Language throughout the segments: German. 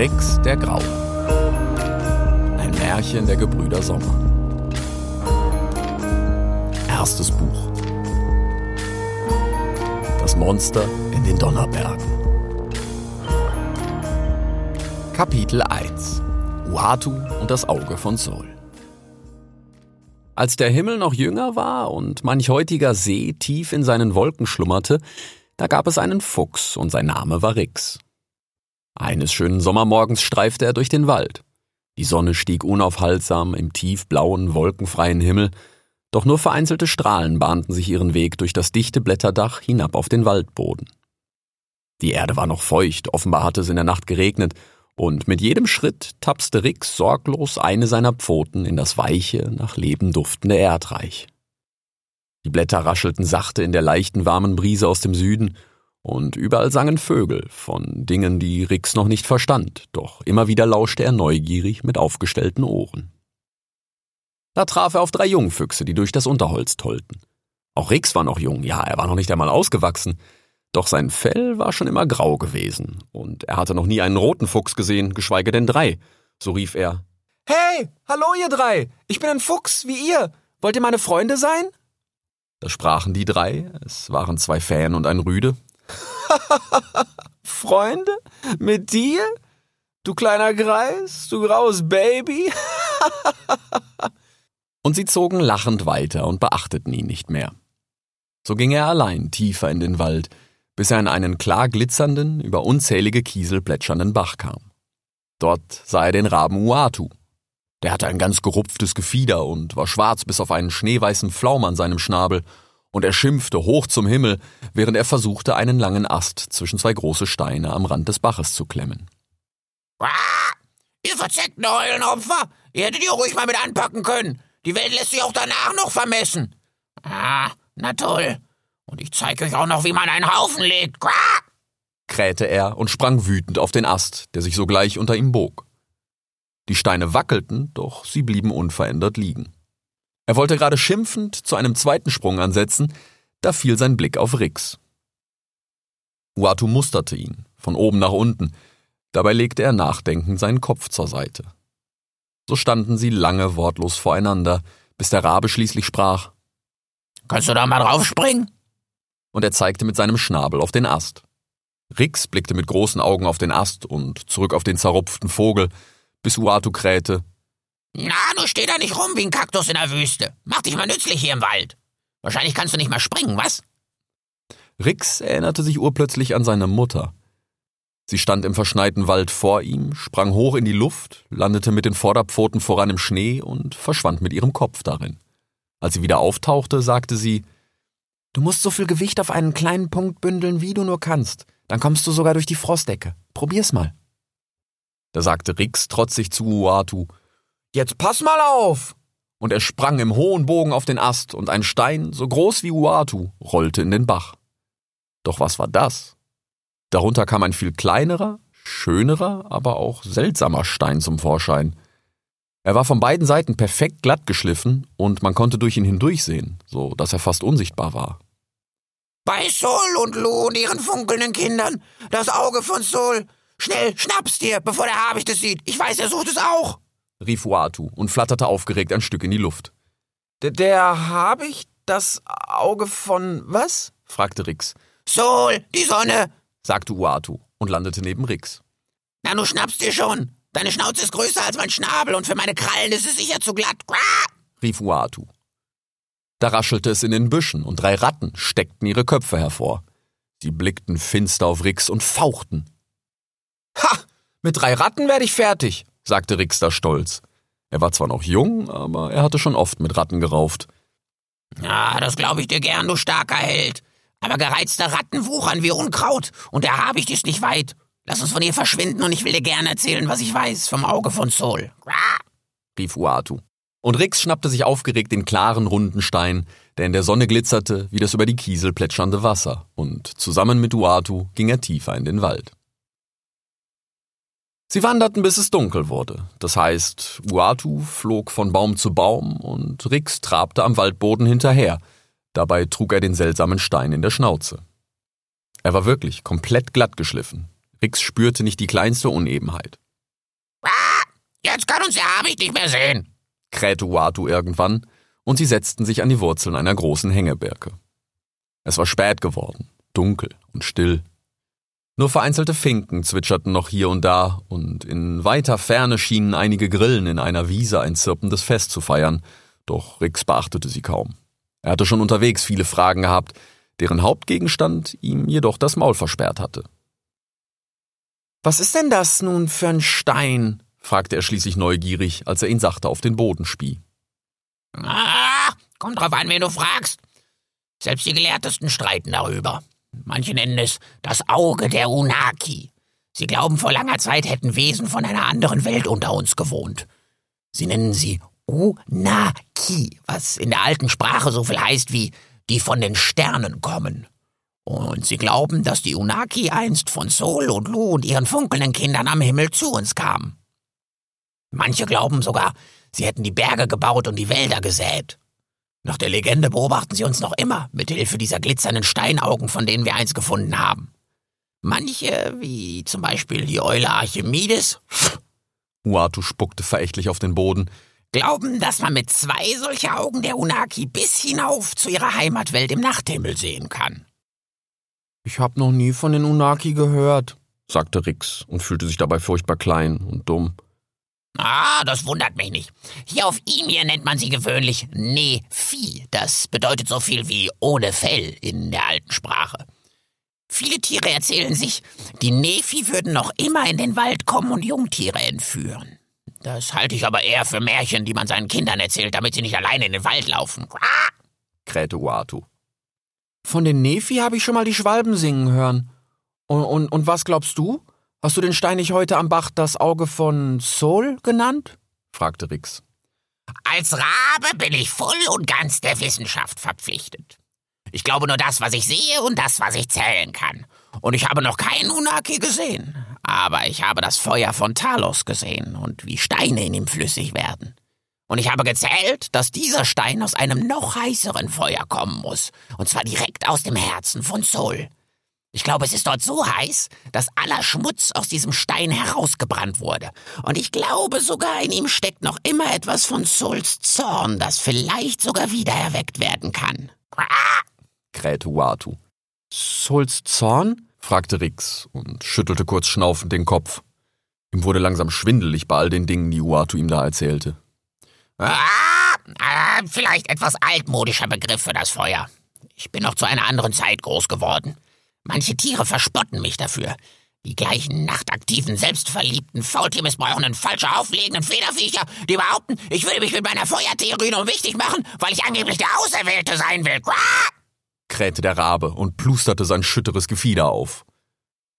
Rix der Graue. Ein Märchen der Gebrüder Sommer. Erstes Buch. Das Monster in den Donnerbergen. Kapitel 1. Uatu und das Auge von Sol. Als der Himmel noch jünger war und manch heutiger See tief in seinen Wolken schlummerte, da gab es einen Fuchs und sein Name war Rix. Eines schönen Sommermorgens streifte er durch den Wald. Die Sonne stieg unaufhaltsam im tiefblauen, wolkenfreien Himmel, doch nur vereinzelte Strahlen bahnten sich ihren Weg durch das dichte Blätterdach hinab auf den Waldboden. Die Erde war noch feucht, offenbar hatte es in der Nacht geregnet, und mit jedem Schritt tapste Rix sorglos eine seiner Pfoten in das weiche, nach Leben duftende Erdreich. Die Blätter raschelten sachte in der leichten, warmen Brise aus dem Süden, und überall sangen Vögel von Dingen, die Rix noch nicht verstand, doch immer wieder lauschte er neugierig mit aufgestellten Ohren. Da traf er auf drei Jungfüchse, die durch das Unterholz tollten. Auch Rix war noch jung, ja, er war noch nicht einmal ausgewachsen, doch sein Fell war schon immer grau gewesen, und er hatte noch nie einen roten Fuchs gesehen, geschweige denn drei. So rief er Hey, hallo ihr drei, ich bin ein Fuchs, wie ihr. Wollt ihr meine Freunde sein? Da sprachen die drei, es waren zwei Fähen und ein Rüde, Freunde? Mit dir? Du kleiner Greis, du graues Baby? und sie zogen lachend weiter und beachteten ihn nicht mehr. So ging er allein tiefer in den Wald, bis er an einen klar glitzernden, über unzählige Kiesel plätschernden Bach kam. Dort sah er den Raben Uatu. Der hatte ein ganz gerupftes Gefieder und war schwarz bis auf einen schneeweißen Pflaum an seinem Schnabel und er schimpfte hoch zum Himmel, während er versuchte, einen langen Ast zwischen zwei große Steine am Rand des Baches zu klemmen. Ah, ihr verzeckten Eulenopfer! Ihr hättet ihr ruhig mal mit anpacken können. Die Welt lässt sich auch danach noch vermessen. Ah, na toll. Und ich zeige euch auch noch, wie man einen Haufen legt. Quah! krähte er und sprang wütend auf den Ast, der sich sogleich unter ihm bog. Die Steine wackelten, doch sie blieben unverändert liegen. Er wollte gerade schimpfend zu einem zweiten Sprung ansetzen, da fiel sein Blick auf Rix. Uatu musterte ihn, von oben nach unten, dabei legte er nachdenkend seinen Kopf zur Seite. So standen sie lange wortlos voreinander, bis der Rabe schließlich sprach. Kannst du da mal draufspringen? Und er zeigte mit seinem Schnabel auf den Ast. Rix blickte mit großen Augen auf den Ast und zurück auf den zerrupften Vogel, bis Uatu krähte. Na, du steh da nicht rum wie ein Kaktus in der Wüste. Mach dich mal nützlich hier im Wald. Wahrscheinlich kannst du nicht mehr springen, was? Rix erinnerte sich urplötzlich an seine Mutter. Sie stand im verschneiten Wald vor ihm, sprang hoch in die Luft, landete mit den Vorderpfoten voran im Schnee und verschwand mit ihrem Kopf darin. Als sie wieder auftauchte, sagte sie Du musst so viel Gewicht auf einen kleinen Punkt bündeln, wie du nur kannst. Dann kommst du sogar durch die Frostdecke. Probier's mal. Da sagte Rix trotzig zu Uatu Jetzt pass mal auf! Und er sprang im hohen Bogen auf den Ast, und ein Stein, so groß wie Uatu, rollte in den Bach. Doch was war das? Darunter kam ein viel kleinerer, schönerer, aber auch seltsamer Stein zum Vorschein. Er war von beiden Seiten perfekt glatt geschliffen, und man konnte durch ihn hindurchsehen, so dass er fast unsichtbar war. Bei Sol und Lu und ihren funkelnden Kindern, das Auge von Sol. Schnell, schnapp's dir, bevor der Habicht es sieht. Ich weiß, er sucht es auch rief Uatu und flatterte aufgeregt ein Stück in die Luft. Der, der habe ich das Auge von was? fragte Rix. Sol, die Sonne, sagte Uatu und landete neben Rix. Na, du schnappst dir schon. Deine Schnauze ist größer als mein Schnabel und für meine Krallen ist es sicher zu glatt. Quah! rief Uatu. Da raschelte es in den Büschen und drei Ratten steckten ihre Köpfe hervor. Sie blickten finster auf Rix und fauchten. Ha! Mit drei Ratten werde ich fertig, sagte Rixter stolz. Er war zwar noch jung, aber er hatte schon oft mit Ratten gerauft. Ja, das glaube ich dir gern, du starker Held. Aber gereizte Ratten wuchern wie Unkraut und der Habicht ist nicht weit. Lass uns von hier verschwinden und ich will dir gern erzählen, was ich weiß vom Auge von Sol. rief Uatu. Und Rix schnappte sich aufgeregt den klaren, runden Stein, der in der Sonne glitzerte wie das über die Kiesel plätschernde Wasser, und zusammen mit Uatu ging er tiefer in den Wald. Sie wanderten, bis es dunkel wurde. Das heißt, Uatu flog von Baum zu Baum und Rix trabte am Waldboden hinterher, Dabei trug er den seltsamen Stein in der Schnauze. Er war wirklich komplett glatt geschliffen. Rix spürte nicht die kleinste Unebenheit. Ah, jetzt kann uns der Habicht nicht mehr sehen, krähte Uatu irgendwann, und sie setzten sich an die Wurzeln einer großen Hängebirke. Es war spät geworden, dunkel und still. Nur vereinzelte Finken zwitscherten noch hier und da, und in weiter Ferne schienen einige Grillen in einer Wiese ein zirpendes Fest zu feiern, doch Rix beachtete sie kaum. Er hatte schon unterwegs viele Fragen gehabt, deren Hauptgegenstand ihm jedoch das Maul versperrt hatte. Was ist denn das nun für ein Stein? fragte er schließlich neugierig, als er ihn sachte auf den Boden spie. Ah, kommt drauf an, wen du fragst. Selbst die Gelehrtesten streiten darüber. Manche nennen es das Auge der Unaki. Sie glauben, vor langer Zeit hätten Wesen von einer anderen Welt unter uns gewohnt. Sie nennen sie Unaki, was in der alten Sprache so viel heißt wie die von den Sternen kommen. Und sie glauben, dass die Unaki einst von Sol und Lu und ihren funkelnden Kindern am Himmel zu uns kamen. Manche glauben sogar, sie hätten die Berge gebaut und die Wälder gesät. Nach der Legende beobachten sie uns noch immer, mit Hilfe dieser glitzernden Steinaugen, von denen wir eins gefunden haben. Manche, wie zum Beispiel die Eule Archimedes, Uatu spuckte verächtlich auf den Boden, glauben, dass man mit zwei solcher Augen der Unaki bis hinauf zu ihrer Heimatwelt im Nachthimmel sehen kann. Ich hab noch nie von den Unaki gehört, sagte Rix und fühlte sich dabei furchtbar klein und dumm. Ah, das wundert mich nicht. Hier auf Imir nennt man sie gewöhnlich Nephi. Das bedeutet so viel wie ohne Fell in der alten Sprache. Viele Tiere erzählen sich, die Nephi würden noch immer in den Wald kommen und Jungtiere entführen. Das halte ich aber eher für Märchen, die man seinen Kindern erzählt, damit sie nicht alleine in den Wald laufen. Ah! krähte Uatu. Von den Nephi habe ich schon mal die Schwalben singen hören. Und, und, und was glaubst du? Hast du den Stein nicht heute am Bach das Auge von Sol genannt? fragte Rix. Als Rabe bin ich voll und ganz der Wissenschaft verpflichtet. Ich glaube nur das, was ich sehe und das, was ich zählen kann. Und ich habe noch keinen Unaki gesehen. Aber ich habe das Feuer von Talos gesehen und wie Steine in ihm flüssig werden. Und ich habe gezählt, dass dieser Stein aus einem noch heißeren Feuer kommen muss. Und zwar direkt aus dem Herzen von Sol. Ich glaube, es ist dort so heiß, dass aller Schmutz aus diesem Stein herausgebrannt wurde. Und ich glaube sogar, in ihm steckt noch immer etwas von Souls Zorn, das vielleicht sogar wieder erweckt werden kann. Ah! krähte Uatu. Souls Zorn? fragte Rix und schüttelte kurz schnaufend den Kopf. Ihm wurde langsam schwindelig bei all den Dingen, die Uatu ihm da erzählte. Ah, ah, vielleicht etwas altmodischer Begriff für das Feuer. Ich bin noch zu einer anderen Zeit groß geworden. Manche Tiere verspotten mich dafür. Die gleichen nachtaktiven, selbstverliebten, faultiermissbrauchenden, falsch auflegenden Federviecher, die behaupten, ich würde mich mit meiner Feuertheorie nur wichtig machen, weil ich angeblich der Auserwählte sein will. Quah! krähte der Rabe und plusterte sein schütteres Gefieder auf.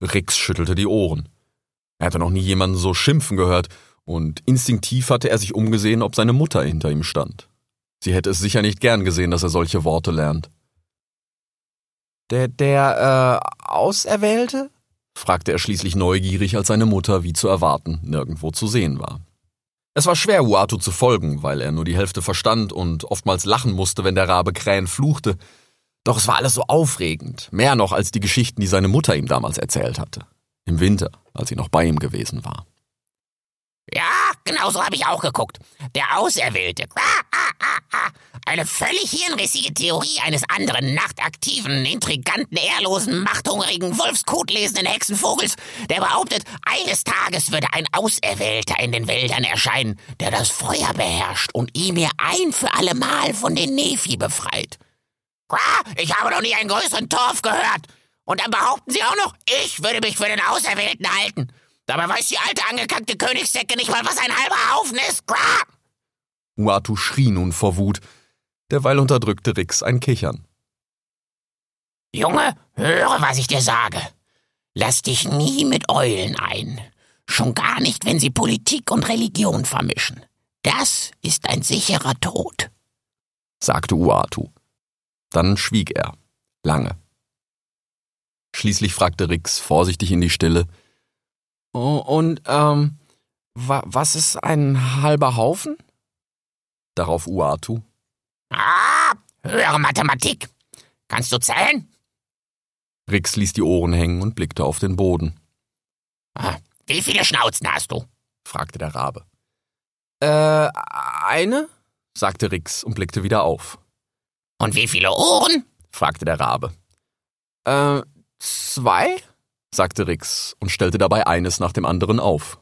Rix schüttelte die Ohren. Er hatte noch nie jemanden so schimpfen gehört, und instinktiv hatte er sich umgesehen, ob seine Mutter hinter ihm stand. Sie hätte es sicher nicht gern gesehen, dass er solche Worte lernt. Der, der, äh, Auserwählte? fragte er schließlich neugierig, als seine Mutter, wie zu erwarten, nirgendwo zu sehen war. Es war schwer, Uatu zu folgen, weil er nur die Hälfte verstand und oftmals lachen musste, wenn der Rabe Krähen fluchte. Doch es war alles so aufregend, mehr noch als die Geschichten, die seine Mutter ihm damals erzählt hatte. Im Winter, als sie noch bei ihm gewesen war. Ja, genau so habe ich auch geguckt. Der Auserwählte. Ah, ah, ah, ah. Eine völlig hirnrissige Theorie eines anderen nachtaktiven, intriganten, ehrlosen, machthungrigen, wolfskotlesenden Hexenvogels, der behauptet, eines Tages würde ein Auserwählter in den Wäldern erscheinen, der das Feuer beherrscht und ihn mir ein für allemal von den Nephi befreit. Ich habe noch nie einen größeren Torf gehört. Und dann behaupten sie auch noch, ich würde mich für den Auserwählten halten. Dabei weiß die alte angekackte Königssäcke nicht mal, was ein halber Haufen ist. Grah! Uatu schrie nun vor Wut. Derweil unterdrückte Rix ein Kichern. Junge, höre, was ich dir sage. Lass dich nie mit Eulen ein. Schon gar nicht, wenn sie Politik und Religion vermischen. Das ist ein sicherer Tod, sagte Uatu. Dann schwieg er. Lange. Schließlich fragte Rix vorsichtig in die Stille, und, ähm, wa was ist ein halber Haufen? Darauf Uatu. Ah, höhere Mathematik. Kannst du zählen? Rix ließ die Ohren hängen und blickte auf den Boden. Ah, Wie viele Schnauzen hast du? fragte der Rabe. Äh, eine? sagte Rix und blickte wieder auf. Und wie viele Ohren? fragte der Rabe. Äh, zwei? Sagte Rix und stellte dabei eines nach dem anderen auf.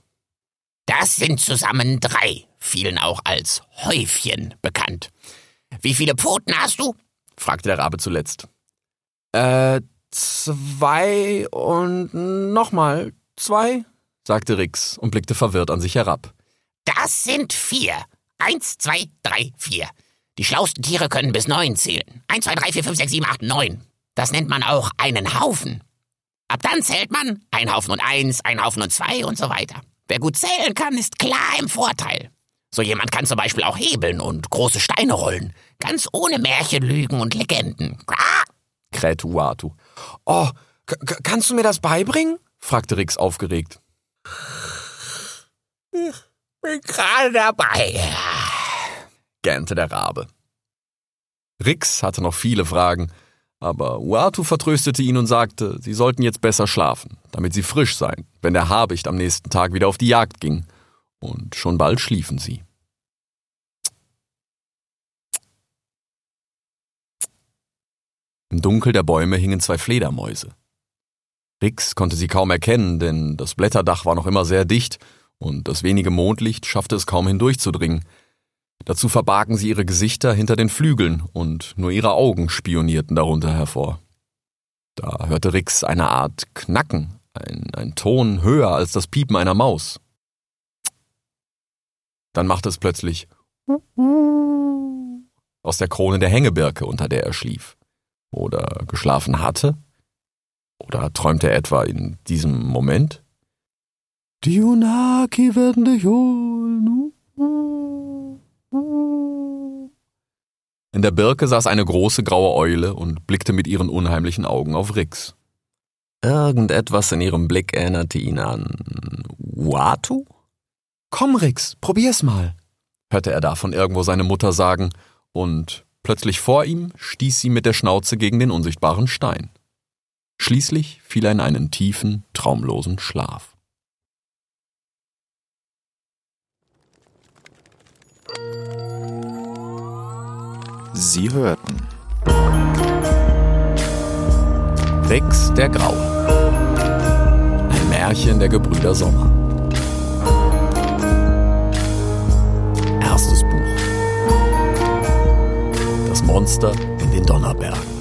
Das sind zusammen drei, vielen auch als Häufchen bekannt. Wie viele Pfoten hast du? fragte der Rabe zuletzt. Äh, zwei und nochmal zwei? sagte Rix und blickte verwirrt an sich herab. Das sind vier. Eins, zwei, drei, vier. Die schlausten Tiere können bis neun zählen. Eins, zwei, drei, vier, fünf, sechs, sieben, acht, neun. Das nennt man auch einen Haufen. Ab dann zählt man ein Haufen und eins, ein Haufen und zwei und so weiter. Wer gut zählen kann, ist klar im Vorteil. So jemand kann zum Beispiel auch hebeln und große Steine rollen. Ganz ohne Märchenlügen und Legenden. Krähte Uatu. Oh, kannst du mir das beibringen? fragte Rix aufgeregt. Bin gerade dabei. gähnte der Rabe. Rix hatte noch viele Fragen, aber Uatu vertröstete ihn und sagte, sie sollten jetzt besser schlafen, damit sie frisch seien, wenn der Habicht am nächsten Tag wieder auf die Jagd ging. Und schon bald schliefen sie. Im Dunkel der Bäume hingen zwei Fledermäuse. Rix konnte sie kaum erkennen, denn das Blätterdach war noch immer sehr dicht und das wenige Mondlicht schaffte es kaum hindurchzudringen. Dazu verbargen sie ihre Gesichter hinter den Flügeln und nur ihre Augen spionierten darunter hervor. Da hörte Rix eine Art Knacken, ein, ein Ton höher als das Piepen einer Maus. Dann machte es plötzlich aus der Krone der Hängebirke, unter der er schlief. Oder geschlafen hatte? Oder träumte er etwa in diesem Moment? Die Unaki werden dich holen. In der Birke saß eine große graue Eule und blickte mit ihren unheimlichen Augen auf Rix. Irgendetwas in ihrem Blick erinnerte ihn an Uatu? Komm, Rix, probier's mal. hörte er da von irgendwo seine Mutter sagen, und plötzlich vor ihm stieß sie mit der Schnauze gegen den unsichtbaren Stein. Schließlich fiel er in einen tiefen, traumlosen Schlaf. Sie hörten Rix der Graue. Ein Märchen der Gebrüder Sommer. Erstes Buch. Das Monster in den Donnerbergen.